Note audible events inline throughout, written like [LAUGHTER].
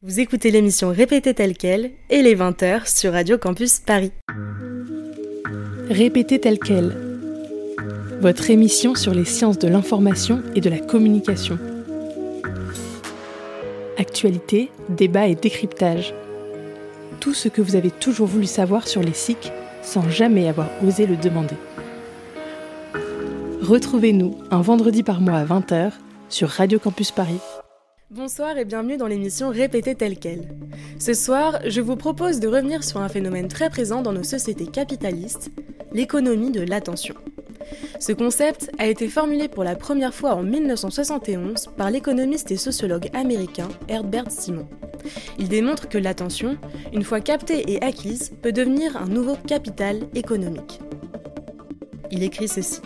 Vous écoutez l'émission Répétée telle quelle et les 20h sur Radio Campus Paris. Répétée telle quelle. Votre émission sur les sciences de l'information et de la communication. Actualité, débat et décryptage. Tout ce que vous avez toujours voulu savoir sur les SIC sans jamais avoir osé le demander. Retrouvez-nous un vendredi par mois à 20h sur Radio Campus Paris. Bonsoir et bienvenue dans l'émission Répétée telle quelle. Ce soir, je vous propose de revenir sur un phénomène très présent dans nos sociétés capitalistes, l'économie de l'attention. Ce concept a été formulé pour la première fois en 1971 par l'économiste et sociologue américain Herbert Simon. Il démontre que l'attention, une fois captée et acquise, peut devenir un nouveau capital économique. Il écrit ceci.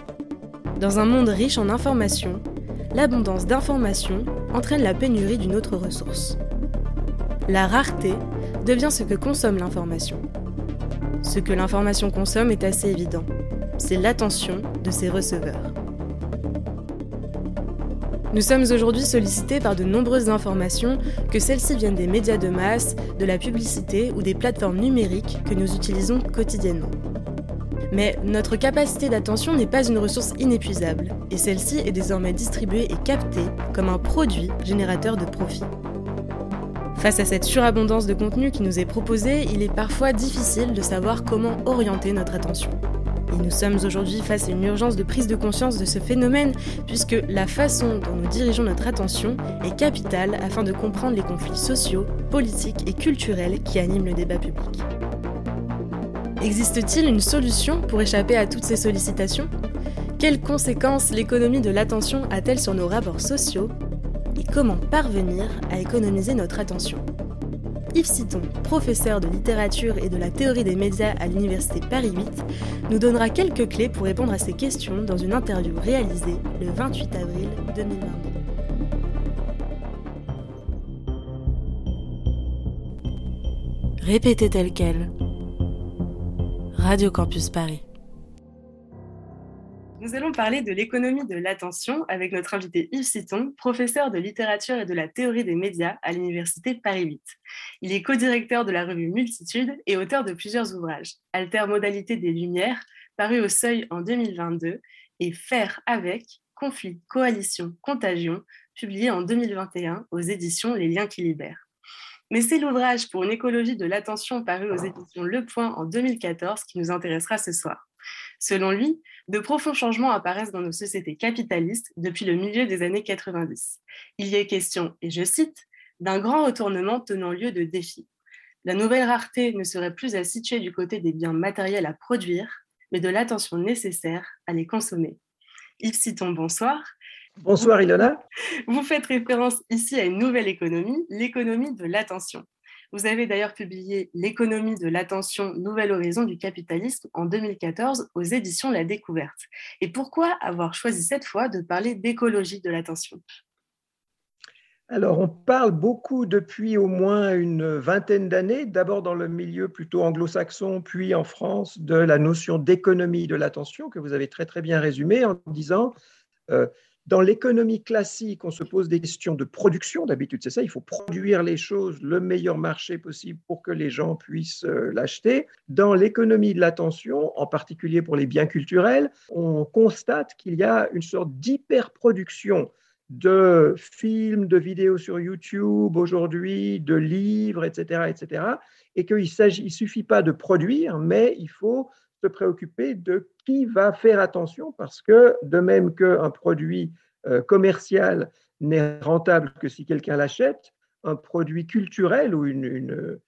Dans un monde riche en informations, l'abondance d'informations entraîne la pénurie d'une autre ressource. La rareté devient ce que consomme l'information. Ce que l'information consomme est assez évident. C'est l'attention de ses receveurs. Nous sommes aujourd'hui sollicités par de nombreuses informations, que celles-ci viennent des médias de masse, de la publicité ou des plateformes numériques que nous utilisons quotidiennement. Mais notre capacité d'attention n'est pas une ressource inépuisable, et celle-ci est désormais distribuée et captée comme un produit générateur de profit. Face à cette surabondance de contenu qui nous est proposé, il est parfois difficile de savoir comment orienter notre attention. Et nous sommes aujourd'hui face à une urgence de prise de conscience de ce phénomène, puisque la façon dont nous dirigeons notre attention est capitale afin de comprendre les conflits sociaux, politiques et culturels qui animent le débat public. Existe-t-il une solution pour échapper à toutes ces sollicitations? Quelles conséquences l'économie de l'attention a-t-elle sur nos rapports sociaux? Et comment parvenir à économiser notre attention? Yves Citon, professeur de littérature et de la théorie des médias à l'Université Paris 8, nous donnera quelques clés pour répondre à ces questions dans une interview réalisée le 28 avril 2022. Répétez tel quel. Radio Campus Paris. Nous allons parler de l'économie de l'attention avec notre invité Yves Citon, professeur de littérature et de la théorie des médias à l'Université Paris 8. Il est co-directeur de la revue Multitude et auteur de plusieurs ouvrages, Alter Modalité des Lumières, paru au Seuil en 2022, et Faire avec, Conflit, Coalition, Contagion, publié en 2021 aux éditions Les Liens qui libèrent. Mais c'est l'ouvrage pour une écologie de l'attention paru aux éditions Le Point en 2014 qui nous intéressera ce soir. Selon lui, de profonds changements apparaissent dans nos sociétés capitalistes depuis le milieu des années 90. Il y est question, et je cite, d'un grand retournement tenant lieu de défis. La nouvelle rareté ne serait plus à situer du côté des biens matériels à produire, mais de l'attention nécessaire à les consommer. Yves Citon, bonsoir. Bonsoir Ilona. Vous faites référence ici à une nouvelle économie, l'économie de l'attention. Vous avez d'ailleurs publié L'économie de l'attention, Nouvel horizon du capitalisme en 2014 aux éditions La Découverte. Et pourquoi avoir choisi cette fois de parler d'écologie de l'attention? Alors, on parle beaucoup depuis au moins une vingtaine d'années, d'abord dans le milieu plutôt anglo-saxon, puis en France, de la notion d'économie de l'attention, que vous avez très très bien résumé en disant euh, dans l'économie classique, on se pose des questions de production. D'habitude, c'est ça, il faut produire les choses le meilleur marché possible pour que les gens puissent euh, l'acheter. Dans l'économie de l'attention, en particulier pour les biens culturels, on constate qu'il y a une sorte d'hyperproduction de films, de vidéos sur YouTube aujourd'hui, de livres, etc., etc., et qu'il ne suffit pas de produire, mais il faut se préoccuper de qui va faire attention parce que de même qu'un produit euh, commercial n'est rentable que si quelqu'un l'achète, un produit culturel ou une,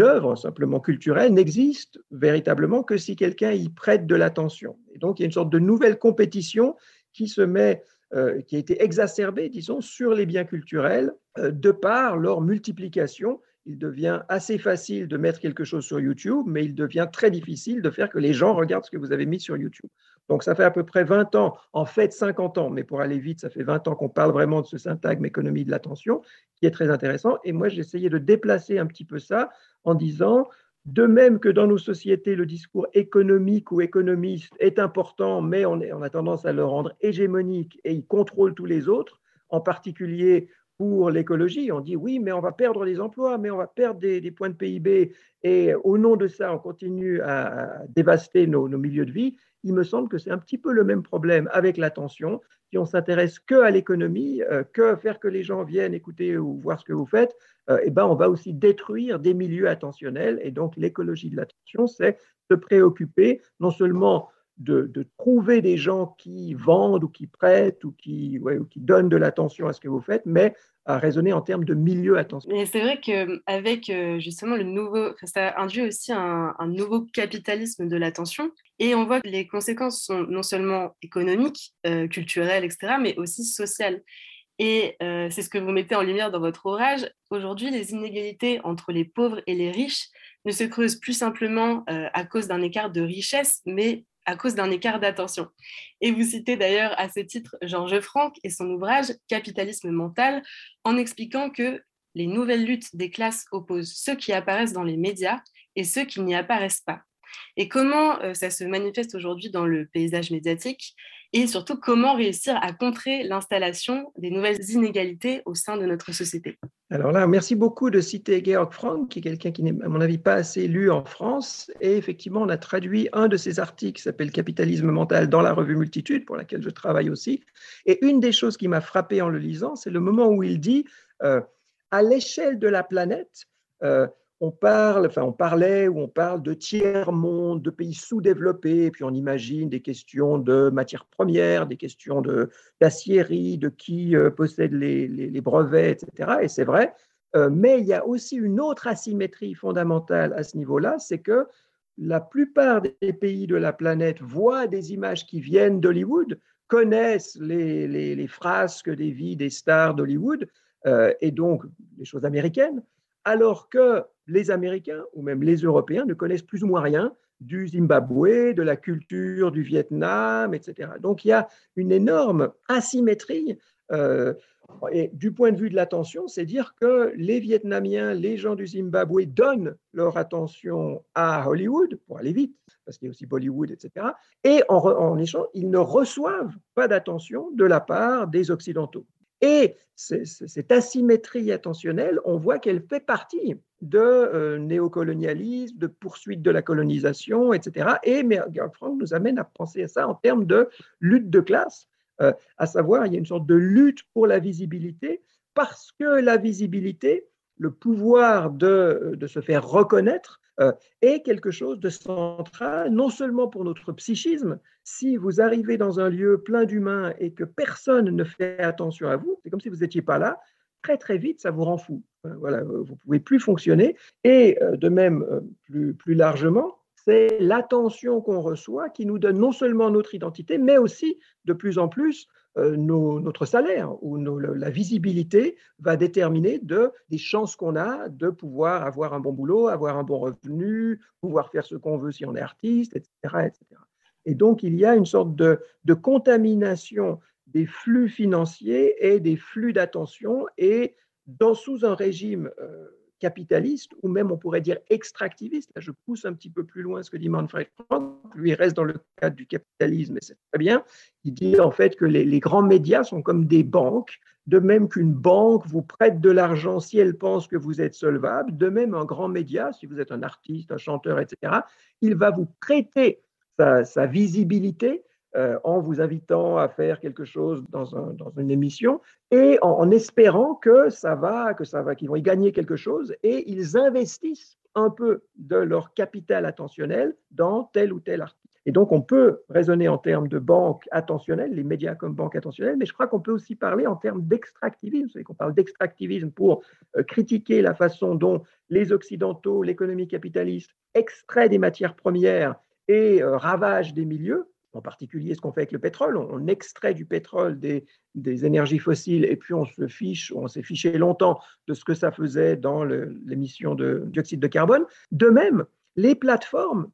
œuvre simplement culturelle n'existe véritablement que si quelqu'un y prête de l'attention. Et donc il y a une sorte de nouvelle compétition qui se met, euh, qui a été exacerbée, disons, sur les biens culturels euh, de par leur multiplication il devient assez facile de mettre quelque chose sur YouTube, mais il devient très difficile de faire que les gens regardent ce que vous avez mis sur YouTube. Donc ça fait à peu près 20 ans, en fait 50 ans, mais pour aller vite, ça fait 20 ans qu'on parle vraiment de ce syntagme économie de l'attention, qui est très intéressant. Et moi, j'ai essayé de déplacer un petit peu ça en disant, de même que dans nos sociétés, le discours économique ou économiste est important, mais on, on a tendance à le rendre hégémonique et il contrôle tous les autres, en particulier pour l'écologie. On dit oui, mais on va perdre des emplois, mais on va perdre des, points de PIB. Et au nom de ça, on continue à, dévaster nos, milieux de vie. Il me semble que c'est un petit peu le même problème avec l'attention. Si on s'intéresse que à l'économie, euh, que faire que les gens viennent écouter ou voir ce que vous faites, euh, eh ben on va aussi détruire des milieux attentionnels. Et donc l'écologie de l'attention, c'est se préoccuper non seulement de, trouver des gens qui vendent ou qui prêtent ou qui, ou qui donnent de l'attention à ce que vous faites, mais à raisonner en termes de milieu attention. Mais c'est vrai qu'avec euh, justement le nouveau, ça induit aussi un, nouveau capitalisme de l'attention. Et on voit que les conséquences sont non seulement économiques, euh, culturelles, etc., mais aussi sociales. Et euh, c'est ce que vous mettez en lumière dans votre ouvrage. Aujourd'hui, les inégalités entre les pauvres et les riches ne se creusent plus simplement à cause d'un écart de richesse, mais à cause d'un écart d'attention. Et vous citez d'ailleurs à ce titre Georges Franck et son ouvrage Capitalisme mental en expliquant que les nouvelles luttes des classes opposent ceux qui apparaissent dans les médias et ceux qui n'y apparaissent pas. Et comment euh, ça se manifeste aujourd'hui dans le paysage médiatique et surtout comment réussir à contrer l'installation des nouvelles inégalités au sein de notre société? Alors là, merci beaucoup de citer Georg Frank, qui est quelqu'un qui n'est, à mon avis, pas assez lu en France. Et effectivement, on a traduit un de ses articles qui s'appelle Capitalisme mental dans la revue Multitude, pour laquelle je travaille aussi. Et une des choses qui m'a frappé en le lisant, c'est le moment où il dit, euh, à l'échelle de la planète, euh, on parle, enfin on parlait ou on parle de tiers-monde, de pays sous-développés, et puis on imagine des questions de matières premières, des questions d'aciérie, de, qui euh, possède les, brevets, etc. Et c'est vrai, euh, mais il y a aussi une autre asymétrie fondamentale à ce niveau-là, c'est que la plupart des pays de la planète voient des images qui viennent d'Hollywood, connaissent les, frasques des vies des stars d'Hollywood, euh, et donc les choses américaines, alors que les Américains ou même les Européens ne connaissent plus ou moins rien du Zimbabwe, de la culture du Vietnam, etc. Donc il y a une énorme asymétrie. Euh, et du point de vue de l'attention, c'est dire que les Vietnamiens, les gens du Zimbabwe donnent leur attention à Hollywood pour aller vite, parce qu'il y a aussi Bollywood, etc. Et en, en échange, ils ne reçoivent pas d'attention de la part des Occidentaux. Et cette asymétrie attentionnelle, on voit qu'elle fait partie de euh, néocolonialisme, de poursuite de la colonisation, etc. Et Gerhard Frank nous amène à penser à ça en termes de lutte de classe, euh, à savoir il y a une sorte de lutte pour la visibilité, parce que la visibilité, le pouvoir de, de se faire reconnaître, euh, est quelque chose de central, non seulement pour notre psychisme. Si vous arrivez dans un lieu plein d'humains et que personne ne fait attention à vous, c'est comme si vous n'étiez pas là, très très vite, ça vous rend fou. Euh, voilà, vous ne pouvez plus fonctionner. Et euh, de même, plus, plus largement, c'est l'attention qu'on reçoit qui nous donne non seulement notre identité, mais aussi de plus en plus euh, notre salaire ou la visibilité va déterminer de, des chances qu'on a de pouvoir avoir un bon boulot, avoir un bon revenu, pouvoir faire ce qu'on veut si on est artiste, etc., etc. Et donc, il y a une sorte de, de contamination des flux financiers et des flux d'attention et dans, sous un régime euh, capitaliste, ou même on pourrait dire extractiviste. Là, je pousse un petit peu plus loin ce que dit Manfred Frank. Lui reste dans le cadre du capitalisme, et c'est très bien. Il dit en fait que les, grands médias sont comme des banques, de même qu'une banque vous prête de l'argent si elle pense que vous êtes solvable. De même, un grand média, si vous êtes un artiste, un chanteur, etc., il va vous prêter sa visibilité euh, en vous invitant à faire quelque chose dans, une émission et en, espérant que ça va, que ça va, qu'ils vont y gagner quelque chose et ils investissent un peu de leur capital attentionnel dans tel ou tel article. Et donc, on peut raisonner en termes de banque attentionnelle, les médias comme banque attentionnelle, mais je crois qu'on peut aussi parler en termes d'extractivisme. Vous savez qu'on parle d'extractivisme pour euh, critiquer la façon dont les Occidentaux, l'économie capitaliste, extraient des matières premières et euh, ravagent des milieux en particulier ce qu'on fait avec le pétrole. On, extrait du pétrole des, énergies fossiles et puis on se fiche, on s'est fiché longtemps de ce que ça faisait dans l'émission de dioxyde de carbone. De même, les plateformes,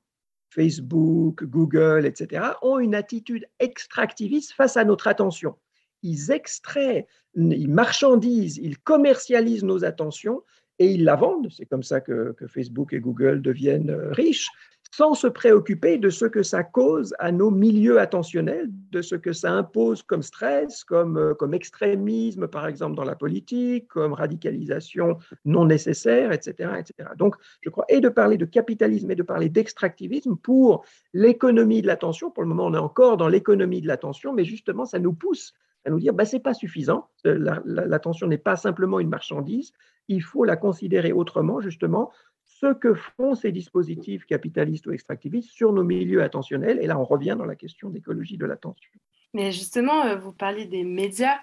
Facebook, Google, etc., ont une attitude extractiviste face à notre attention. Ils extraient, ils marchandisent, ils commercialisent nos attentions et ils la vendent. C'est comme ça que Facebook et Google deviennent riches sans se préoccuper de ce que ça cause à nos milieux attentionnels, de ce que ça impose comme stress, comme, euh, comme extrémisme, par exemple, dans la politique, comme radicalisation non nécessaire, etc., etc. Donc, je crois, et de parler de capitalisme et de parler d'extractivisme pour l'économie de l'attention. Pour le moment, on est encore dans l'économie de l'attention, mais justement, ça nous pousse à nous dire, bah, ce n'est pas suffisant, euh, l'attention n'est pas simplement une marchandise, il faut la considérer autrement, justement, ce que font ces dispositifs capitalistes ou extractivistes sur nos milieux attentionnels. Et là, on revient dans la question d'écologie de l'attention. Mais justement, euh, vous parlez des médias.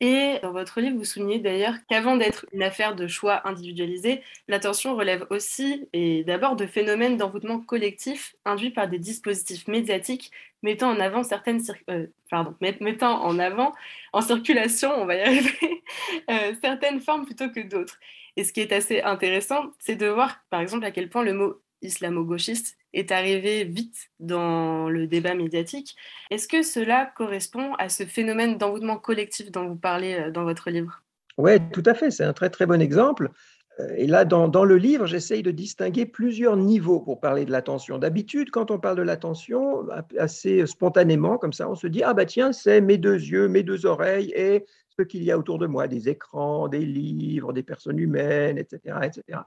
Et dans votre livre, vous soulignez d'ailleurs qu'avant d'être une affaire de choix individualisé, l'attention relève aussi et d'abord de phénomènes d'envoûtement collectif induits par des dispositifs médiatiques mettant en avant certaines euh, pardon, mettant en avant en circulation, on va y arriver, [LAUGHS] euh, certaines formes plutôt que d'autres. Et ce qui est assez intéressant, c'est de voir, par exemple, à quel point le mot islamo-gauchiste est arrivé vite dans le débat médiatique. Est-ce que cela correspond à ce phénomène d'envoûtement collectif dont vous parlez euh, dans votre livre? Oui, tout à fait. C'est un très très bon exemple. Euh, et là, dans, dans le livre, j'essaye de distinguer plusieurs niveaux pour parler de l'attention. D'habitude, quand on parle de l'attention, assez spontanément, comme ça, on se dit, ah bah tiens, c'est mes deux yeux, mes deux oreilles et qu'il y a autour de moi, des écrans, des livres, des personnes humaines, etc., etc.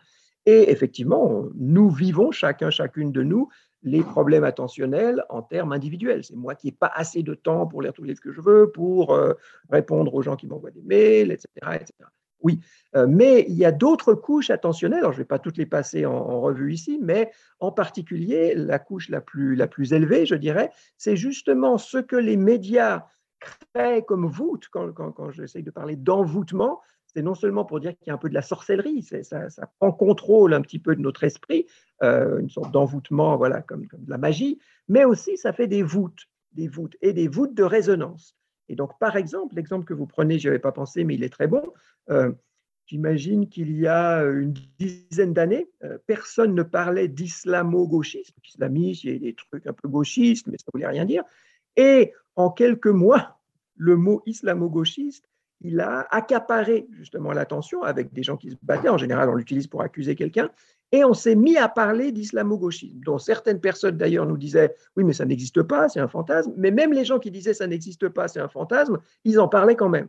Et effectivement, nous vivons, chacun, chacune de nous, les problèmes attentionnels en termes individuels. C'est moi qui n'ai pas assez de temps pour lire tous les livres que je veux, pour euh, répondre aux gens qui m'envoient des mails, etc. etc. Oui, euh, mais il y a d'autres couches attentionnelles, alors je ne vais pas toutes les passer en, en, revue ici, mais en particulier la couche la plus, la plus élevée, je dirais, c'est justement ce que les médias créent comme voûte, quand, quand, quand j'essaye de parler d'envoûtement, c'est non seulement pour dire qu'il y a un peu de la sorcellerie, ça, ça, prend contrôle un petit peu de notre esprit, euh, une sorte d'envoûtement, voilà, comme, comme, de la magie, mais aussi ça fait des voûtes, des voûtes et des voûtes de résonance. Et donc, par exemple, l'exemple que vous prenez, je n'y avais pas pensé, mais il est très bon. Euh, J'imagine qu'il y a une dizaine d'années, euh, personne ne parlait d'islamo-gauchisme. Islamisme, il y a des trucs un peu gauchistes, mais ça ne voulait rien dire. Et en quelques mois, le mot islamo-gauchiste, il a accaparé justement l'attention avec des gens qui se battaient. En général, on l'utilise pour accuser quelqu'un. Et on s'est mis à parler d'islamo-gauchisme, dont certaines personnes d'ailleurs nous disaient oui, mais ça n'existe pas, c'est un fantasme. Mais même les gens qui disaient ça n'existe pas, c'est un fantasme, ils en parlaient quand même.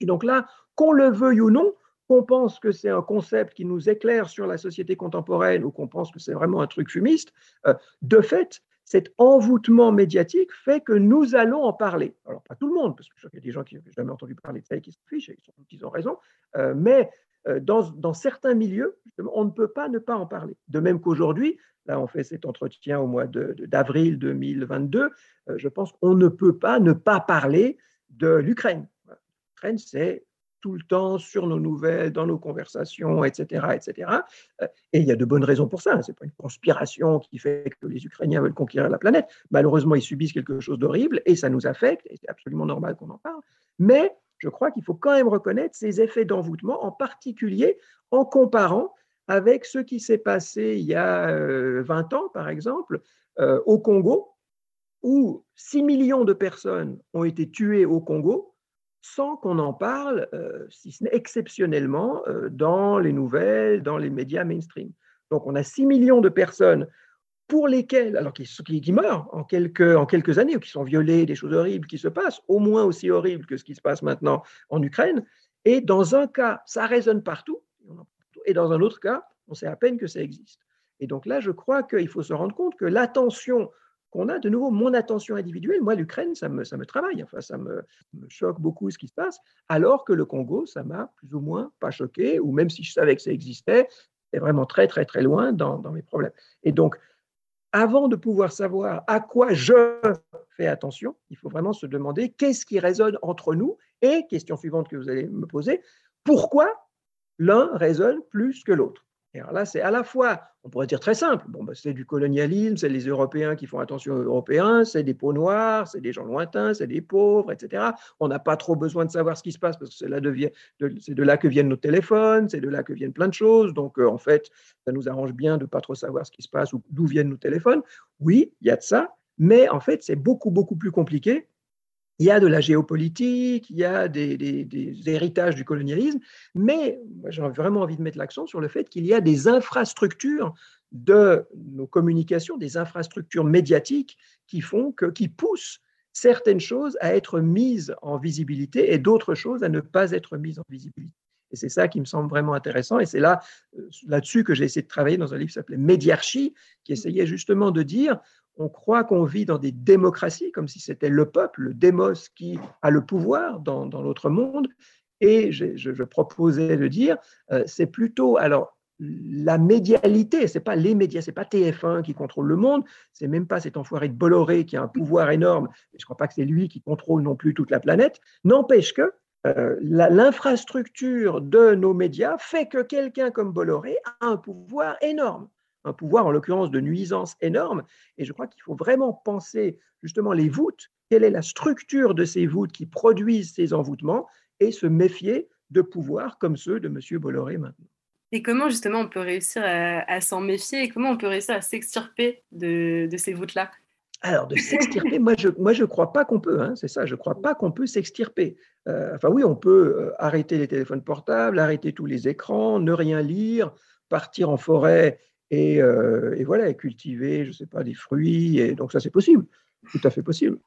Et donc là, qu'on le veuille ou non, qu'on pense que c'est un concept qui nous éclaire sur la société contemporaine ou qu'on pense que c'est vraiment un truc fumiste, euh, de fait, cet envoûtement médiatique fait que nous allons en parler. Alors, pas tout le monde, parce qu'il y a des gens qui n'ont jamais entendu parler de ça et qui se fichent, et ils ont raison, euh, mais euh, dans, certains milieux, on ne peut pas ne pas en parler. De même qu'aujourd'hui, là, on fait cet entretien au mois d'avril 2022, euh, je pense qu'on ne peut pas ne pas parler de l'Ukraine. L'Ukraine, c'est tout le temps sur nos nouvelles, dans nos conversations, etc. etc. Euh, et il y a de bonnes raisons pour ça. Hein. Ce n'est pas une conspiration qui fait que les Ukrainiens veulent conquérir la planète. Malheureusement, ils subissent quelque chose d'horrible et ça nous affecte, c'est absolument normal qu'on en parle. Mais je crois qu'il faut quand même reconnaître ces effets d'envoûtement, en particulier en comparant avec ce qui s'est passé il y a 20 euh, ans, par exemple, euh, au Congo, où 6 millions de personnes ont été tuées au Congo sans qu'on en parle, euh, si ce n'est exceptionnellement, euh, dans les nouvelles, dans les médias mainstream. Donc on a 6 millions de personnes pour lesquelles, alors qui, qui, meurent en quelques, en quelques années, ou qui sont violées, des choses horribles qui se passent, au moins aussi horribles que ce qui se passe maintenant en Ukraine. Et dans un cas, ça résonne partout, et dans un autre cas, on sait à peine que ça existe. Et donc là, je crois qu'il faut se rendre compte que l'attention on a de nouveau mon attention individuelle. Moi, l'Ukraine, ça me, ça me travaille, enfin, ça me, choque beaucoup ce qui se passe, alors que le Congo, ça m'a plus ou moins pas choqué, ou même si je savais que ça existait, c'est vraiment très, très, très loin dans, dans mes problèmes. Et donc, avant de pouvoir savoir à quoi je fais attention, il faut vraiment se demander qu'est-ce qui résonne entre nous et, question suivante que vous allez me poser, pourquoi l'un résonne plus que l'autre? Alors là, c'est à la fois, on pourrait dire très simple, bon, ben, c'est du colonialisme, c'est les Européens qui font attention aux Européens, c'est des peaux noires, c'est des gens lointains, c'est des pauvres, etc. On n'a pas trop besoin de savoir ce qui se passe parce que c'est, de, de là que viennent nos téléphones, c'est de là que viennent plein de choses. Donc, euh, en fait, ça nous arrange bien de ne pas trop savoir ce qui se passe ou d'où viennent nos téléphones. Oui, il y a de ça, mais en fait, c'est beaucoup, beaucoup plus compliqué il y a de la géopolitique, il y a des, héritages du colonialisme, mais j'ai vraiment envie de mettre l'accent sur le fait qu'il y a des infrastructures de nos communications, des infrastructures médiatiques qui font que, qui poussent certaines choses à être mises en visibilité et d'autres choses à ne pas être mises en visibilité. Et c'est ça qui me semble vraiment intéressant. Et c'est là, euh, là-dessus que j'ai essayé de travailler dans un livre qui s'appelait Médiarchie, qui essayait justement de dire on croit qu'on vit dans des démocraties, comme si c'était le peuple, le démos, qui a le pouvoir dans, dans l'autre monde. Et je, proposais de dire, euh, c'est plutôt, alors, la médialité, c'est pas les médias, c'est pas TF1 qui contrôle le monde, c'est même pas cet enfoiré de Bolloré qui a un pouvoir énorme, je crois pas que c'est lui qui contrôle non plus toute la planète. N'empêche que euh, l'infrastructure de nos médias fait que quelqu'un comme Bolloré a un pouvoir énorme un pouvoir en l'occurrence de nuisance énorme. Et je crois qu'il faut vraiment penser justement les voûtes, quelle est la structure de ces voûtes qui produisent ces envoûtements, et se méfier de pouvoirs comme ceux de M. Bolloré maintenant? Et comment justement on peut réussir à, s'en méfier et comment on peut réussir à s'extirper de, ces voûtes-là? Alors, de [LAUGHS] s'extirper, moi je ne moi je crois pas qu'on peut, hein, c'est ça, je ne crois pas qu'on peut s'extirper. Euh, enfin oui, on peut euh, arrêter les téléphones portables, arrêter tous les écrans, ne rien lire, partir en forêt euh, et, voilà, cultiver, je ne sais pas, des fruits. Et donc ça, c'est possible, tout à fait possible.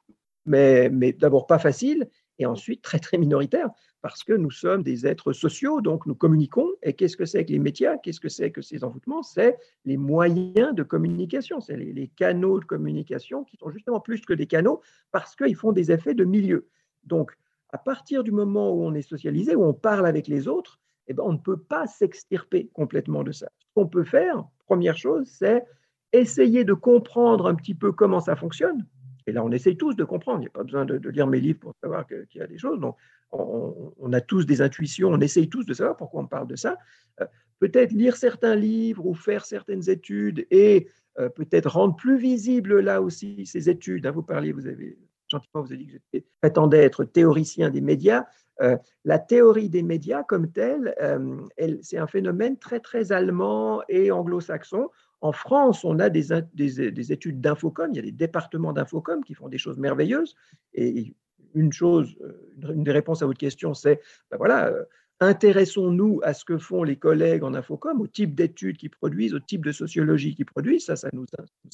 Mais, mais d'abord pas facile, et ensuite très très minoritaire, parce que nous sommes des êtres sociaux, donc nous communiquons. Et qu'est-ce que c'est que les médias? Qu'est-ce que c'est que ces envoûtements? C'est les moyens de communication, c'est les, les, canaux de communication qui sont justement plus que des canaux, parce qu'ils font des effets de milieu. Donc, à partir du moment où on est socialisé, où on parle avec les autres, eh ben, on ne peut pas s'extirper complètement de ça. Ce qu'on peut faire, première chose, c'est essayer de comprendre un petit peu comment ça fonctionne. Et là, on essaye tous de comprendre. Il n'y a pas besoin de, lire mes livres pour savoir qu'il y a des choses. Donc, on, a tous des intuitions, on essaye tous de savoir pourquoi on parle de ça. Euh, peut-être lire certains livres ou faire certaines études et euh, peut-être rendre plus visible là aussi ces études. Hein, vous parliez, vous avez gentiment, vous avez dit que je prétendais être théoricien des médias. Euh, la théorie des médias comme telle, euh, c'est un phénomène très très allemand et anglo-saxon. En France, on a des, des, études d'infocom, il y a des départements d'infocom qui font des choses merveilleuses. Et une chose, euh, une des réponses à votre question, c'est ben voilà, intéressons-nous à ce que font les collègues en infocom, au type d'études qu'ils produisent, au type de sociologie qu'ils produisent, ça, ça nous,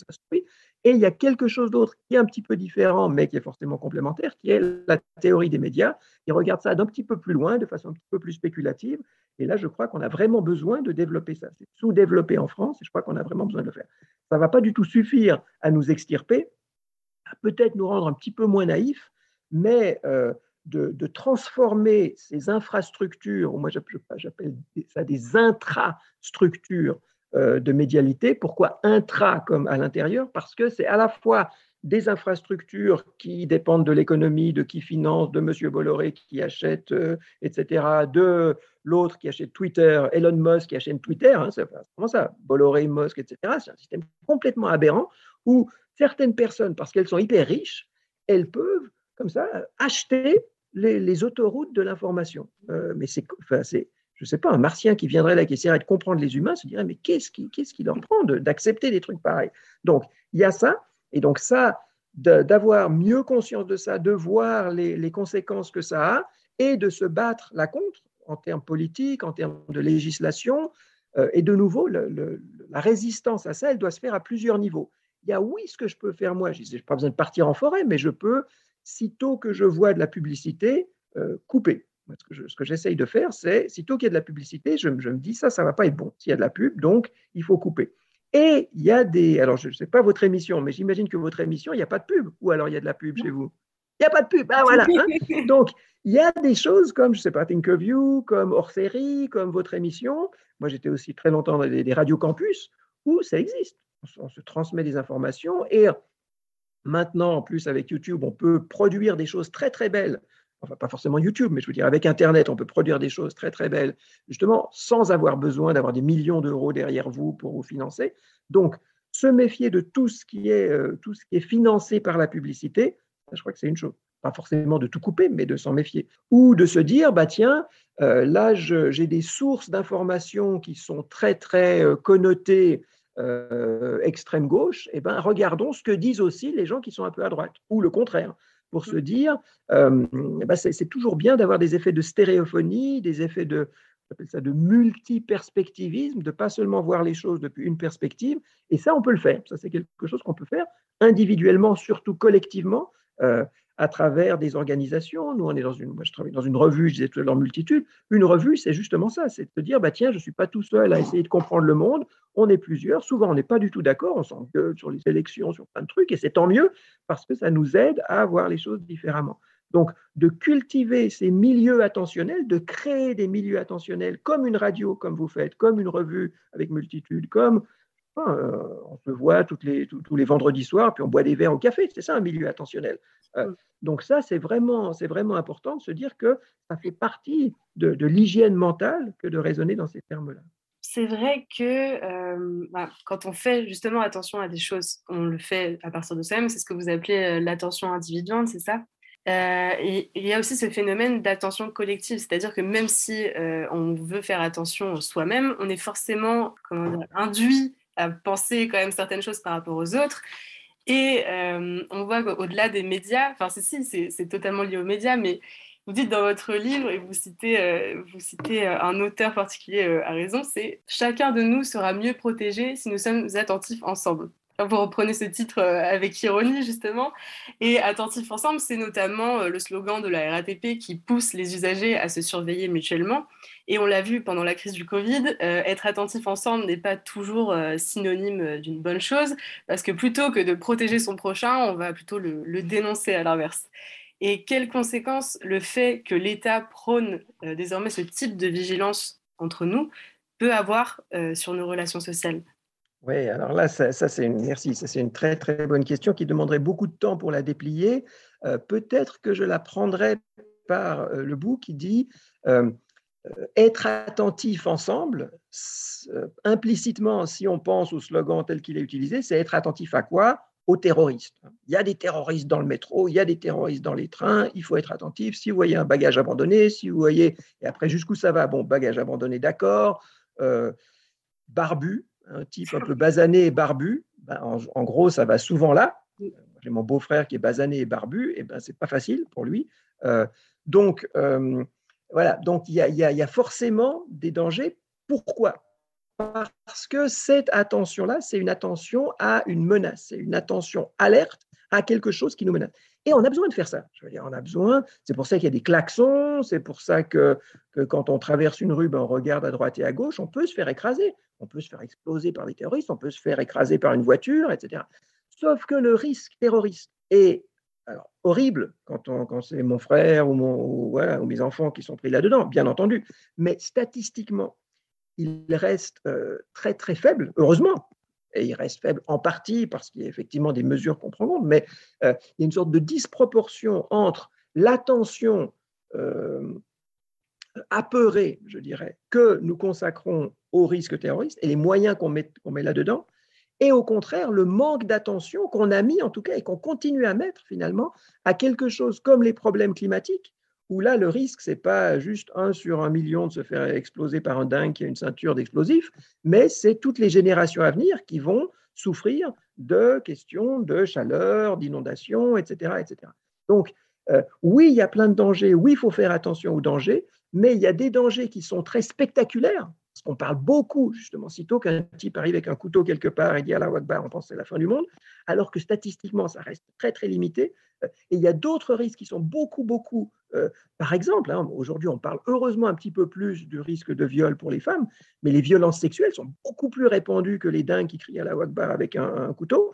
instruit. Et il y a quelque chose d'autre qui est un petit peu différent, mais qui est forcément complémentaire, qui est la théorie des médias. Ils regardent ça d'un petit peu plus loin, de façon un petit peu plus spéculative. Et là, je crois qu'on a vraiment besoin de développer ça. C'est sous-développé en France, et je crois qu'on a vraiment besoin de le faire. Ça ne va pas du tout suffire à nous extirper, à peut-être nous rendre un petit peu moins naïfs, mais euh, de, transformer ces infrastructures, moi j'appelle ça des intrastructures euh, de médialité. Pourquoi intra comme à l'intérieur? Parce que c'est à la fois des infrastructures qui dépendent de l'économie, de qui finance, de M. Bolloré qui achète, euh, etc., de l'autre qui achète Twitter, Elon Musk qui achète Twitter, hein, c'est vraiment ça, Bolloré, Musk, etc. C'est un système complètement aberrant où certaines personnes, parce qu'elles sont hyper riches, elles peuvent comme ça acheter les, autoroutes de l'information. Euh, mais c'est, enfin, c'est, je ne sais pas, un martien qui viendrait là, qui essaierait de comprendre les humains, se dirait, mais qu'est-ce qui, qu'est-ce qui leur prend d'accepter des trucs pareils? Donc, il y a ça, et donc ça, d'avoir mieux conscience de ça, de voir les, conséquences que ça a, et de se battre là contre, en termes politiques, en termes de législation, euh, et de nouveau, la résistance à ça, elle doit se faire à plusieurs niveaux. Il y a oui, ce que je peux faire moi, je n'ai pas besoin de partir en forêt, mais je peux sitôt que je vois de la publicité, euh, couper. Ce que, j'essaye de faire, c'est, sitôt qu'il y a de la publicité, je, me dis ça, ça ne va pas être bon. S'il y a de la pub, donc il faut couper. Et il y a des... Alors, je ne sais pas votre émission, mais j'imagine que votre émission, il n'y a pas de pub. Ou alors il y a de la pub chez vous? Il n'y a pas de pub. Ah voilà. Hein. [LAUGHS] donc, il y a des choses comme, je ne sais pas, Think of You, comme hors série, comme votre émission. Moi, j'étais aussi très longtemps dans des, des radios campus où ça existe. On, on se transmet des informations et Maintenant, en plus, avec YouTube, on peut produire des choses très, très belles. Enfin, pas forcément YouTube, mais je veux dire, avec Internet, on peut produire des choses très, très belles, justement, sans avoir besoin d'avoir des millions d'euros derrière vous pour vous financer. Donc, se méfier de tout ce qui est, euh, tout ce qui est financé par la publicité, je crois que c'est une chose. Pas forcément de tout couper, mais de s'en méfier. Ou de se dire, bah tiens, euh, là, j'ai des sources d'informations qui sont très, très euh, connotées euh, extrême gauche, eh ben, regardons ce que disent aussi les gens qui sont un peu à droite, ou le contraire. pour se dire, euh, bah, c'est toujours bien d'avoir des effets de stéréophonie, des effets de, ça de multiperspectivisme, de pas seulement voir les choses depuis une perspective. Et ça, on peut le faire. Ça, c'est quelque chose qu'on peut faire individuellement, surtout collectivement. Euh, à travers des organisations. Nous, on est dans une, moi, je travaille dans une revue, je disais tout à l'heure multitude. Une revue, c'est justement ça, c'est de dire, bah, tiens, je ne suis pas tout seul à essayer de comprendre le monde, on est plusieurs. Souvent, on n'est pas du tout d'accord, on s'engueule sur les élections, sur plein de trucs, et c'est tant mieux parce que ça nous aide à voir les choses différemment. Donc, de cultiver ces milieux attentionnels, de créer des milieux attentionnels comme une radio, comme vous faites, comme une revue avec multitude, comme on se voit toutes les, tous, les vendredis soirs, puis on boit des verres au café. C'est ça un milieu attentionnel. Euh, mm. donc ça, c'est vraiment, c'est vraiment important de se dire que ça fait partie de, l'hygiène mentale que de raisonner dans ces termes-là. C'est vrai que euh, bah, quand on fait justement attention à des choses, on le fait à partir de soi-même. C'est ce que vous appelez l'attention individuelle, c'est ça? Et il y a aussi ce phénomène d'attention collective, c'est-à-dire que même si on veut faire attention soi-même, on est forcément comment dire, induit à penser quand même certaines choses par rapport aux autres. Et euh, on voit qu'au-delà des médias, enfin, si, c'est totalement lié aux médias, mais vous dites dans votre livre, et vous citez, euh, vous citez euh, un auteur particulier à raison, c'est Chacun de nous sera mieux protégé si nous sommes attentifs ensemble vous reprenez ce titre euh, avec ironie justement. Et Attentif Ensemble, c'est notamment euh, le slogan de la RATP qui pousse les usagers à se surveiller mutuellement. Et on l'a vu pendant la crise du Covid, euh, être attentif ensemble n'est pas toujours synonyme d'une bonne chose, parce que plutôt que de protéger son prochain, on va plutôt le, le dénoncer à l'inverse. Et quelles conséquences le fait que l'État prône désormais ce type de vigilance entre nous peut avoir sur nos relations sociales? Oui, alors là, ça, c'est une, merci, c'est une très très bonne question qui demanderait beaucoup de temps pour la déplier. Euh, peut-être que je la prendrai par euh, le bout qui dit euh, être attentif ensemble, implicitement, si on pense au slogan tel qu'il est utilisé, c'est être attentif à quoi? Aux terroristes. Il y a des terroristes dans le métro, il y a des terroristes dans les trains, il faut être attentif. Si vous voyez un bagage abandonné, si vous voyez, et après jusqu'où ça va? Bon, bagage abandonné, d'accord. barbu, un type un peu basané et barbu, ben, en, gros, ça va souvent là. J'ai mon beau-frère qui est basané et barbu, et ben c'est pas facile pour lui. Euh, donc euh, voilà, donc il y, y, a forcément des dangers. Pourquoi? Parce que cette attention-là, c'est une attention à une menace, c'est une attention alerte à quelque chose qui nous menace. Et on a besoin de faire ça. Je veux dire, on a besoin. C'est pour ça qu'il y a des klaxons. C'est pour ça que, quand on traverse une rue, ben, on regarde à droite et à gauche. On peut se faire écraser. On peut se faire exploser par des terroristes. On peut se faire écraser par une voiture, etc. Sauf que le risque terroriste est horrible quand c'est mon frère ou, mon, ou, mes enfants qui sont pris là-dedans, bien entendu. Mais statistiquement, il reste euh, très très faible, heureusement, et il reste faible en partie parce qu'il y a effectivement des mesures qu'on prend mais euh, il y a une sorte de disproportion entre l'attention euh, apeurée, je dirais, que nous consacrons au risque terroriste et les moyens qu'on met là-dedans, et au contraire le manque d'attention qu'on a mis en tout cas et qu'on continue à mettre finalement à quelque chose comme les problèmes climatiques, où là, le risque, c'est pas juste un sur un million de se faire exploser par un dingue qui a une ceinture d'explosifs, mais c'est toutes les générations à venir qui vont souffrir de questions de chaleur, d'inondation, etc., etc. Donc, euh, oui, il y a plein de dangers, oui, il faut faire attention aux dangers, mais il y a des dangers qui sont très spectaculaires, parce qu'on parle beaucoup, justement, sitôt qu'un type arrive avec un couteau quelque part et dit à la Wakbar, on pense c'est la fin du monde, alors que statistiquement, ça reste très, très limité. Euh, et il y a d'autres risques qui sont beaucoup, beaucoup euh, par exemple, hein, aujourd'hui on parle heureusement un petit peu plus du risque de viol pour les femmes, mais les violences sexuelles sont beaucoup plus répandues que les dingues qui crient à la Wakbar avec un, couteau.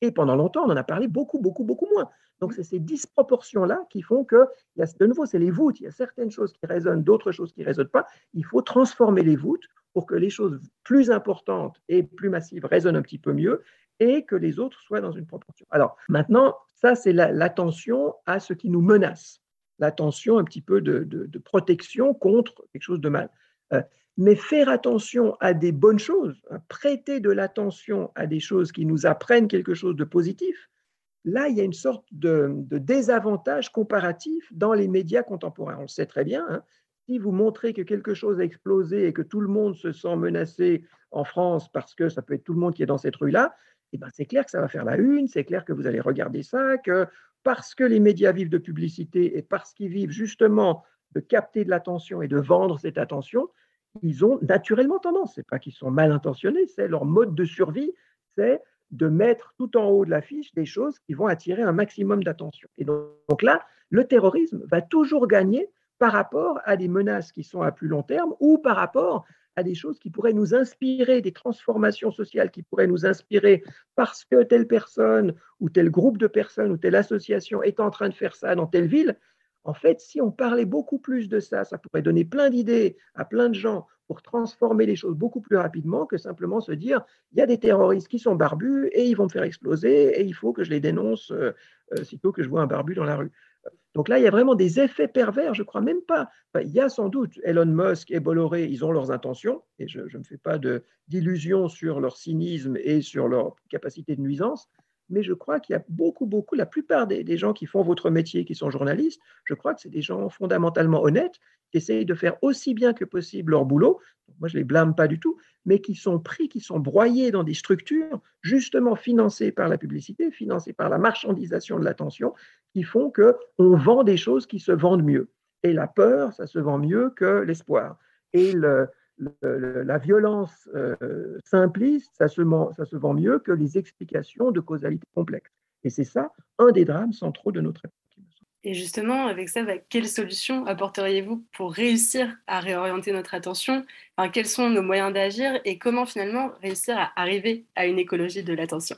Et pendant longtemps, on en a parlé beaucoup, beaucoup, beaucoup moins. Donc, c'est ces disproportions-là qui font que, de nouveau, c'est les voûtes. Il y a certaines choses qui résonnent, d'autres choses qui ne résonnent pas. Il faut transformer les voûtes pour que les choses plus importantes et plus massives résonnent un petit peu mieux et que les autres soient dans une proportion. Alors, maintenant, ça, c'est l'attention à ce qui nous menace l'attention, un petit peu de, protection contre quelque chose de mal. Euh, mais faire attention à des bonnes choses, hein, prêter de l'attention à des choses qui nous apprennent quelque chose de positif, là, il y a une sorte de, désavantage comparatif dans les médias contemporains. On le sait très bien. Hein. si vous montrez que quelque chose a explosé et que tout le monde se sent menacé en France parce que ça peut être tout le monde qui est dans cette rue-là, eh ben, c'est clair que ça va faire la une, c'est clair que vous allez regarder ça, que parce que les médias vivent de publicité et parce qu'ils vivent justement de capter de l'attention et de vendre cette attention, ils ont naturellement tendance, c'est pas qu'ils sont mal intentionnés, c'est leur mode de survie, c'est de mettre tout en haut de l'affiche des choses qui vont attirer un maximum d'attention. Et donc, là, le terrorisme va toujours gagner par rapport à des menaces qui sont à plus long terme ou par rapport à des choses qui pourraient nous inspirer, des transformations sociales qui pourraient nous inspirer parce que telle personne ou tel groupe de personnes ou telle association est en train de faire ça dans telle ville. En fait, si on parlait beaucoup plus de ça, ça pourrait donner plein d'idées à plein de gens pour transformer les choses beaucoup plus rapidement que simplement se dire il y a des terroristes qui sont barbus et ils vont me faire exploser et il faut que je les dénonce euh, euh, sitôt que je vois un barbu dans la rue. Donc là, il y a vraiment des effets pervers, je crois même pas. il y a sans doute Elon Musk et Bolloré, ils ont leurs intentions, et je ne me fais pas d'illusions sur leur cynisme et sur leur capacité de nuisance, mais je crois qu'il y a beaucoup, beaucoup, la plupart des, gens qui font votre métier, qui sont journalistes, je crois que c'est des gens fondamentalement honnêtes, qui essayent de faire aussi bien que possible leur boulot. Moi, je ne les blâme pas du tout, mais qui sont pris, qui sont broyés dans des structures justement financées par la publicité, financées par la marchandisation de l'attention, qui font qu'on vend des choses qui se vendent mieux. Et la peur, ça se vend mieux que l'espoir. Et le, la violence euh, simpliste, ça se, ça se vend mieux que les explications de causalité complexe. Et c'est ça, un des drames centraux de notre époque. Et justement, avec ça, bah, quelles solutions apporteriez-vous pour réussir à réorienter notre attention? Quels sont nos moyens d'agir et comment finalement réussir à arriver à une écologie de l'attention?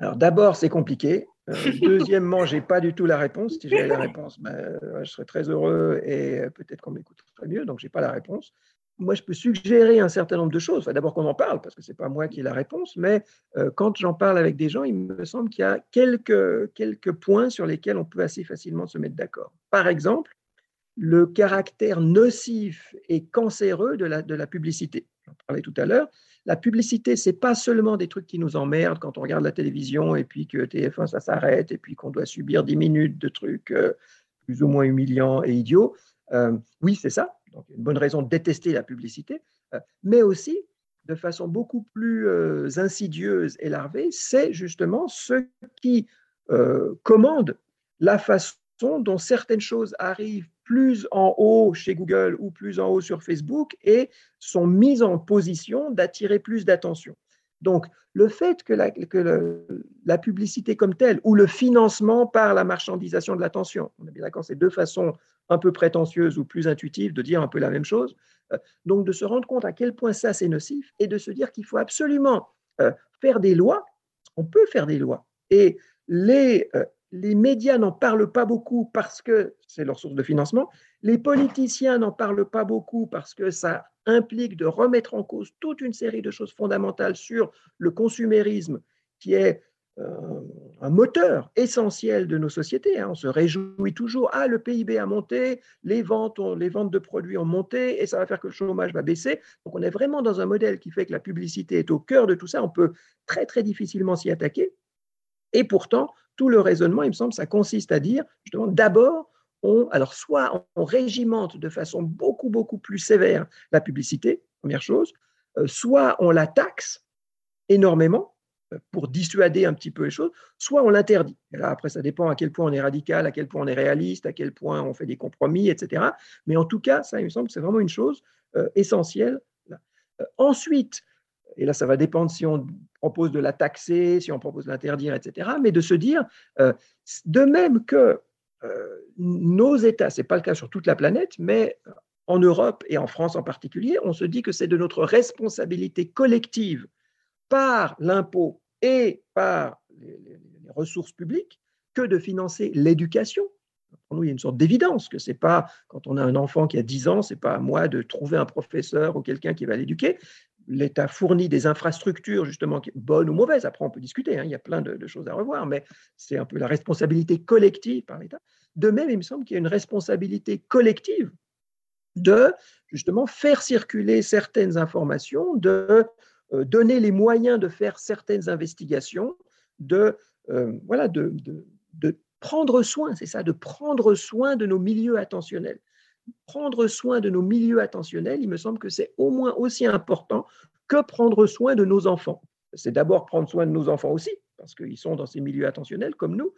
Alors d'abord, c'est compliqué. Euh, deuxièmement, je n'ai pas du tout la réponse. Si j'avais la réponse, ben, je serais très heureux et peut-être qu'on m'écouterait mieux, donc je n'ai pas la réponse moi, je peux suggérer un certain nombre de choses. D'abord qu'on en parle, parce que ce n'est pas moi qui ai la réponse, mais euh, quand j'en parle avec des gens, il me semble qu'il y a quelques, quelques points sur lesquels on peut assez facilement se mettre d'accord. Par exemple, le caractère nocif et cancéreux de la, de la publicité. J'en parlais tout à l'heure. La publicité, c'est pas seulement des trucs qui nous emmerdent quand on regarde la télévision et puis que TF1 ça s'arrête et puis qu'on doit subir 10 minutes de trucs euh, plus ou moins humiliants et idiots. Euh, oui, c'est ça, donc une bonne raison de détester la publicité, euh, mais aussi de façon beaucoup plus insidieuse et larvée, c'est justement ceux qui commandent la façon dont certaines choses arrivent plus en haut chez Google ou plus en haut sur Facebook et sont mises en position d'attirer plus d'attention. Donc, le fait que, la, publicité comme telle ou le financement par la marchandisation de l'attention, on est bien d'accord, c'est deux façons un peu prétentieuse ou plus intuitive de dire un peu la même chose. Euh, donc de se rendre compte à quel point ça c'est nocif et de se dire qu'il faut absolument euh, faire des lois. On peut faire des lois. Et les, euh, les médias n'en parlent pas beaucoup parce que c'est leur source de financement. Les politiciens n'en parlent pas beaucoup parce que ça implique de remettre en cause toute une série de choses fondamentales sur le consumérisme qui est euh, un moteur essentiel de nos sociétés. Hein. On se réjouit toujours, ah, le PIB a monté, les ventes, les ventes de produits ont monté et ça va faire que le chômage va baisser. Donc on est vraiment dans un modèle qui fait que la publicité est au cœur de tout ça. On peut très très difficilement s'y attaquer. Et pourtant, tout le raisonnement, il me semble, ça consiste à dire, justement, d'abord, on, alors soit on régimente de façon beaucoup beaucoup plus sévère la publicité, première chose, euh, soit on la taxe énormément, pour dissuader un petit peu les choses, soit on l'interdit. Là, après, ça dépend à quel point on est radical, à quel point on est réaliste, à quel point on fait des compromis, etc. Mais en tout cas, ça, il me semble c'est vraiment une chose euh, essentielle. Euh, ensuite, et là, ça va dépendre si on propose de la taxer, si on propose de l'interdire, etc. Mais de se dire, euh, de même que nos États, ce n'est pas le cas sur toute la planète, mais en Europe et en France en particulier, on se dit que c'est de notre responsabilité collective par l'impôt et par les, ressources publiques que de financer l'éducation. Pour nous, il y a une sorte d'évidence que c'est pas quand on a un enfant qui a 10 ans, c'est pas à moi de trouver un professeur ou quelqu'un qui va l'éduquer. L'État fournit des infrastructures, justement, bonnes ou mauvaises. Après, on peut discuter, hein, il y a plein de, choses à revoir, mais c'est un peu la responsabilité collective par l'État. De même, il me semble qu'il y a une responsabilité collective de, justement, faire circuler certaines informations, de euh, donner les moyens de faire certaines investigations, de, euh, voilà, de, de, prendre soin, c'est ça, de prendre soin de nos milieux attentionnels. Prendre soin de nos milieux attentionnels, il me semble que c'est au moins aussi important que prendre soin de nos enfants. C'est d'abord prendre soin de nos enfants aussi, parce qu'ils sont dans ces milieux attentionnels comme nous,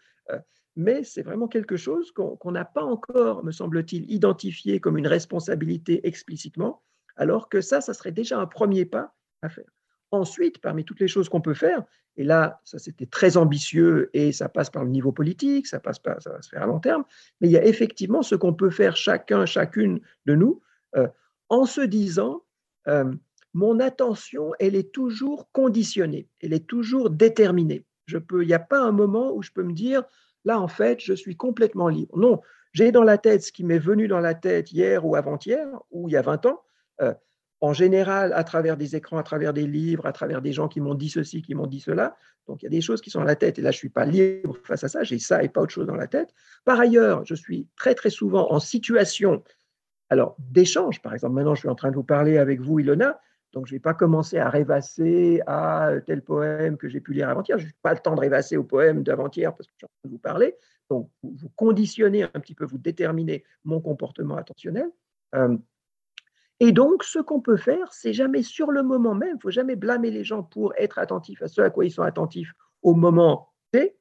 mais c'est vraiment quelque chose qu'on n'a pas encore, me semble-t-il, identifié comme une responsabilité explicitement, alors que ça, ça serait déjà un premier pas à faire. Ensuite, parmi toutes les choses qu'on peut faire, et là, ça c'était très ambitieux et ça passe par le niveau politique, ça passe pas, ça va se faire à long terme, mais il y a effectivement ce qu'on peut faire chacun, chacune de nous, euh, en se disant, euh, mon attention, elle est toujours conditionnée, elle est toujours déterminée. Je peux, il n'y a pas un moment où je peux me dire, là en fait, je suis complètement libre. Non, j'ai dans la tête ce qui m'est venu dans la tête hier ou avant-hier ou il y a 20 ans. Euh, en général à travers des écrans, à travers des livres, à travers des gens qui m'ont dit ceci, qui m'ont dit cela. Donc il y a des choses qui sont dans la tête et là je ne suis pas libre face à ça, j'ai ça et pas autre chose dans la tête. Par ailleurs, je suis très très souvent en situation alors d'échange, par exemple, maintenant je suis en train de vous parler avec vous, Ilona, donc je ne vais pas commencer à rêvasser à tel poème que j'ai pu lire avant-hier, je n'ai pas le temps de rêvasser au poème d'avant-hier parce que je suis en train de vous parler. Donc vous conditionnez un petit peu, vous déterminez mon comportement attentionnel. Euh, et donc, ce qu'on peut faire, c'est jamais sur le moment même, il faut jamais blâmer les gens pour être attentifs à ce à quoi ils sont attentifs au moment T.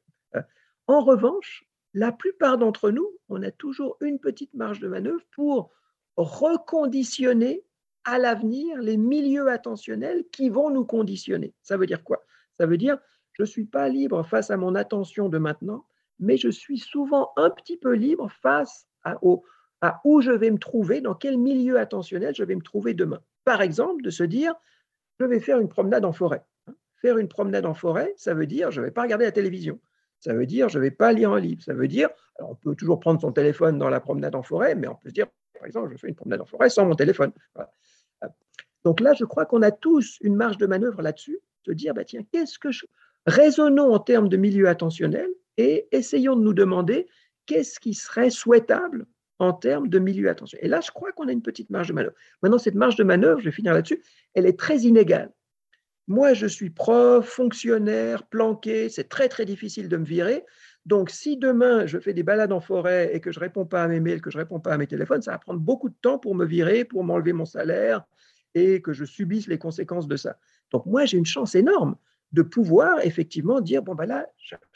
En revanche, la plupart d'entre nous, on a toujours une petite marge de manœuvre pour reconditionner à l'avenir les milieux attentionnels qui vont nous conditionner. Ça veut dire quoi? Ça veut dire, je ne suis pas libre face à mon attention de maintenant, mais je suis souvent un petit peu libre face à, au, à où je vais me trouver, dans quel milieu attentionnel je vais me trouver demain. Par exemple, de se dire, je vais faire une promenade en forêt. Faire une promenade en forêt, ça veut dire, je ne vais pas regarder la télévision. Ça veut dire, je ne vais pas lire un livre. Ça veut dire, on peut toujours prendre son téléphone dans la promenade en forêt, mais on peut se dire, par exemple, je fais une promenade en forêt sans mon téléphone. Donc là, je crois qu'on a tous une marge de manœuvre là-dessus, se dire, bah, tiens, qu'est-ce que je... Raisonnons en termes de milieu attentionnel et essayons de nous demander qu'est-ce qui serait souhaitable en termes de milieu attention. Et là, je crois qu'on a une petite marge de manœuvre. Maintenant, cette marge de manœuvre, je vais finir là-dessus, elle est très inégale. Moi, je suis prof, fonctionnaire, planqué, c'est très très difficile de me virer. Donc, si demain je fais des balades en forêt et que je ne réponds pas à mes mails, que je ne réponds pas à mes téléphones, ça va prendre beaucoup de temps pour me virer, pour m'enlever mon salaire et que je subisse les conséquences de ça. Donc, moi, j'ai une chance énorme de pouvoir effectivement dire bon, ben là,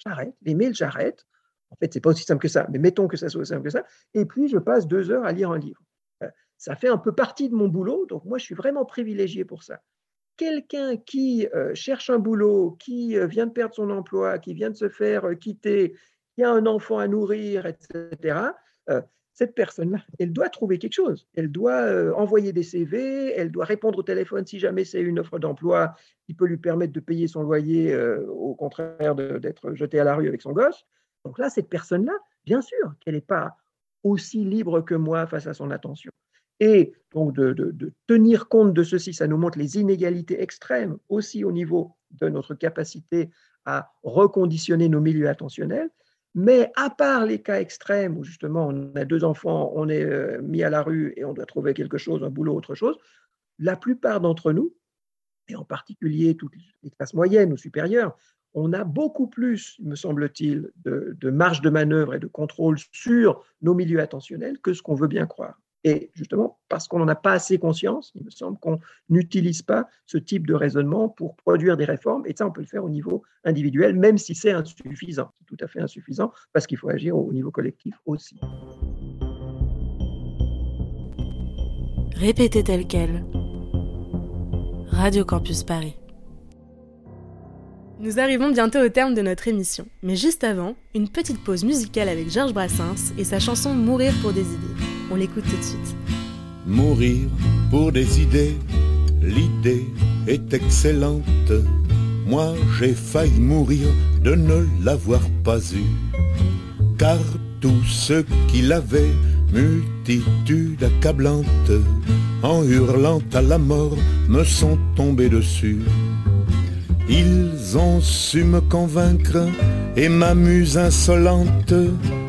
j'arrête, les mails, j'arrête. En fait, ce n'est pas aussi simple que ça, mais mettons que ça soit aussi simple que ça. Et puis, je passe deux heures à lire un livre. Euh, ça fait un peu partie de mon boulot, donc moi, je suis vraiment privilégié pour ça. Quelqu'un qui euh, cherche un boulot, qui euh, vient de perdre son emploi, qui vient de se faire quitter, qui a un enfant à nourrir, etc., cette personne-là, elle doit trouver quelque chose. Elle doit envoyer des CV, elle doit répondre au téléphone si jamais c'est une offre d'emploi qui peut lui permettre de payer son loyer, au contraire d'être jeté à la rue avec son gosse. Donc là, cette personne-là, bien sûr qu'elle n'est pas aussi libre que moi face à son attention. Et donc de, tenir compte de ceci, ça nous montre les inégalités extrêmes aussi au niveau de notre capacité à reconditionner nos milieux attentionnels. Mais à part les cas extrêmes où justement on a deux enfants, on est euh, mis à la rue et on doit trouver quelque chose, un boulot, autre chose, la plupart d'entre nous, et en particulier toutes les classes moyennes ou supérieures, on a beaucoup plus, me semble-t-il, de, marge de manœuvre et de contrôle sur nos milieux attentionnels que ce qu'on veut bien croire. Et justement, parce qu'on n'en a pas assez conscience, il me semble qu'on n'utilise pas ce type de raisonnement pour produire des réformes. Et ça, on peut le faire au niveau individuel, même si c'est insuffisant. C'est tout à fait insuffisant, parce qu'il faut agir au niveau collectif aussi. Répétez tel quel. Radio Campus Paris. Nous arrivons bientôt au terme de notre émission, mais juste avant, une petite pause musicale avec Georges Brassens et sa chanson Mourir pour des idées. On l'écoute tout de suite. Mourir pour des idées, l'idée est excellente. Moi j'ai failli mourir de ne l'avoir pas eu, car tous ceux qui l'avaient, multitude accablante, en hurlant à la mort, me sont tombés dessus. Ils ont su me convaincre et m'amuse insolente,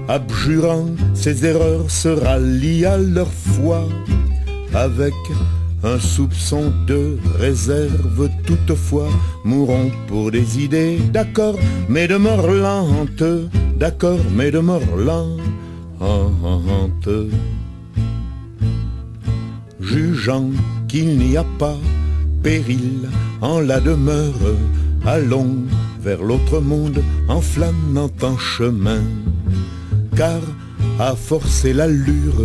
abjurant ses erreurs, se rallient à leur foi. Avec un soupçon de réserve toutefois, mourons pour des idées, d'accord, mais de mort lente, d'accord, mais de mort lente, jugeant qu'il n'y a pas péril en la demeure. Allons vers l'autre monde en flânant en chemin. Car à forcer l'allure,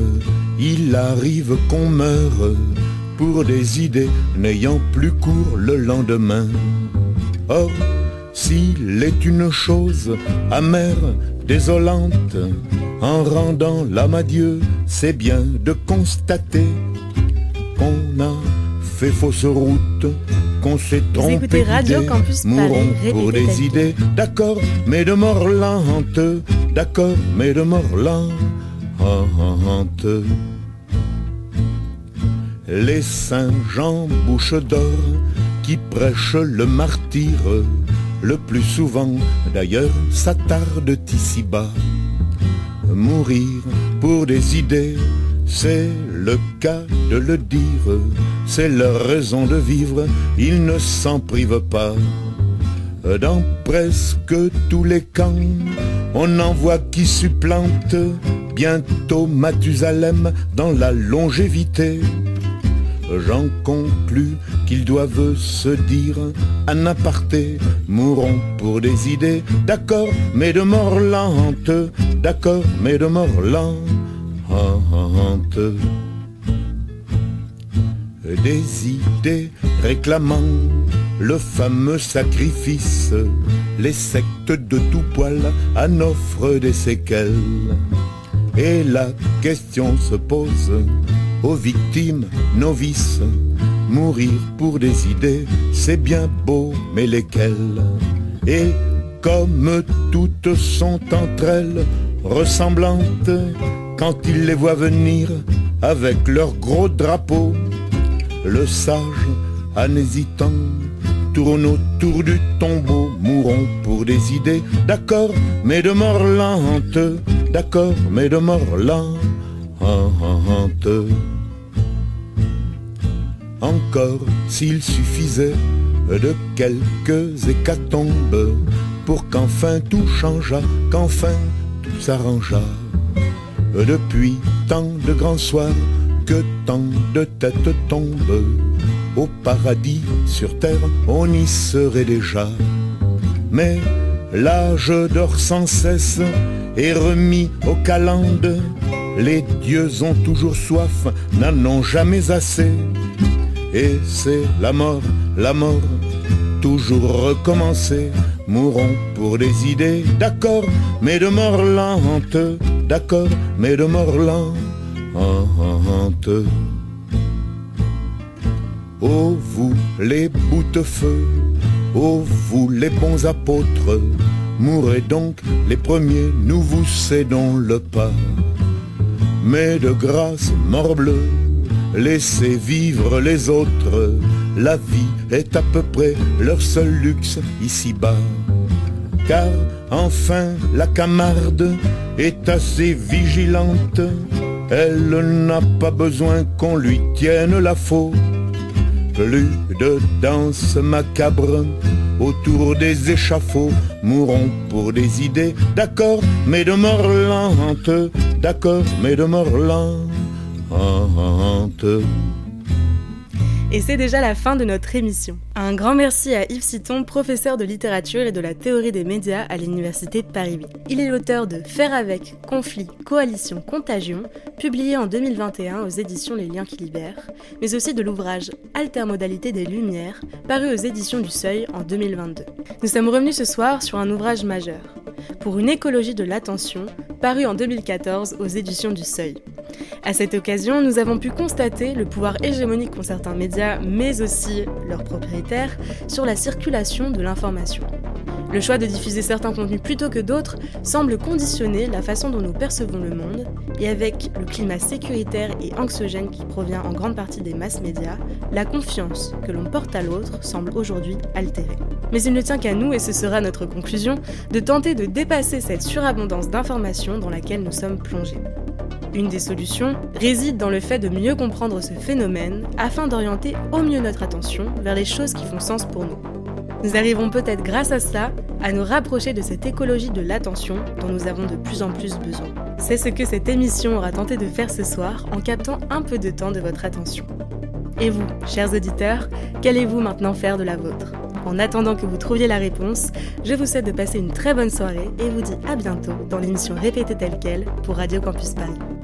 il arrive qu'on meure pour des idées n'ayant plus cours le lendemain. Or, s'il est une chose amère, désolante, en rendant l'âme à Dieu, c'est bien de constater qu'on a fait fausse route, qu'on s'est trompé Radio Campus mourons pour des idées, d'accord, mais de mort lente, d'accord, mais de mort lente. Les saints Jean bouche d'or qui prêchent le martyre, le plus souvent d'ailleurs s'attardent ici-bas. Mourir pour des idées, c'est le cas de le dire, c'est leur raison de vivre, ils ne s'en privent pas. Dans presque tous les camps, on en voit qui supplante bientôt Mathusalem dans la longévité. J'en conclus qu'ils doivent se dire un aparté, mourons pour des idées, d'accord, mais de mort lente, d'accord, mais de mort lente des idées réclamant le fameux sacrifice, les sectes de tout poil en offrent des séquelles. Et la question se pose aux victimes novices, mourir pour des idées, c'est bien beau, mais lesquelles? Et comme toutes sont entre elles ressemblantes, quand ils les voient venir avec leurs gros drapeaux, le sage, en hésitant, tourne autour du tombeau, mourons pour des idées, d'accord, mais de mort lente, d'accord, mais de mort lente. Encore s'il suffisait de quelques hécatombes pour qu'enfin tout changeât, qu'enfin tout s'arrangeât. Depuis tant de grands soirs, que tant de têtes tombent. Au paradis, sur terre, on y serait déjà. Mais l'âge dort sans cesse et remis au calende. Les dieux ont toujours soif, n'en ont jamais assez. Et c'est la mort, la mort, toujours recommencer. Mourons pour des idées, d'accord, mais de mort lente, d'accord, mais de mort lente. Ô vous les bouts-de-feu, ô vous les bons apôtres, mourrez donc les premiers, nous vous cédons le pas. Mais de grâce, morbleu, laissez vivre les autres, la vie est à peu près leur seul luxe ici-bas. Car enfin la camarde est assez vigilante elle n'a pas besoin qu'on lui tienne la faute. Plus de danse macabre autour des échafauds. Mourons pour des idées, d'accord, mais de mort lente. D'accord, mais de mort. Et c'est déjà la fin de notre émission. Un grand merci à Yves Citon, professeur de littérature et de la théorie des médias à l'Université de Paris 8. Il est l'auteur de Faire avec, Conflit, Coalition, Contagion, publié en 2021 aux éditions Les Liens qui libèrent, mais aussi de l'ouvrage Altermodalité des Lumières, paru aux éditions du Seuil en 2022. Nous sommes revenus ce soir sur un ouvrage majeur, Pour une écologie de l'attention, paru en 2014 aux éditions du Seuil. À cette occasion, nous avons pu constater le pouvoir hégémonique qu'ont certains médias, mais aussi leurs propriétaires, sur la circulation de l'information. Le choix de diffuser certains contenus plutôt que d'autres semble conditionner la façon dont nous percevons le monde, et avec le climat sécuritaire et anxiogène qui provient en grande partie des masses médias, la confiance que l'on porte à l'autre semble aujourd'hui altérée. Mais il ne tient qu'à nous, et ce sera notre conclusion, de tenter de dépasser cette surabondance d'informations dans laquelle nous sommes plongés. Une des solutions réside dans le fait de mieux comprendre ce phénomène afin d'orienter au mieux notre attention vers les choses qui font sens pour nous. Nous arriverons peut-être grâce à cela à nous rapprocher de cette écologie de l'attention dont nous avons de plus en plus besoin. C'est ce que cette émission aura tenté de faire ce soir en captant un peu de temps de votre attention. Et vous, chers auditeurs, qu'allez-vous maintenant faire de la vôtre? En attendant que vous trouviez la réponse, je vous souhaite de passer une très bonne soirée et vous dis à bientôt dans l'émission Répétée telle quelle pour Radio Campus Paris.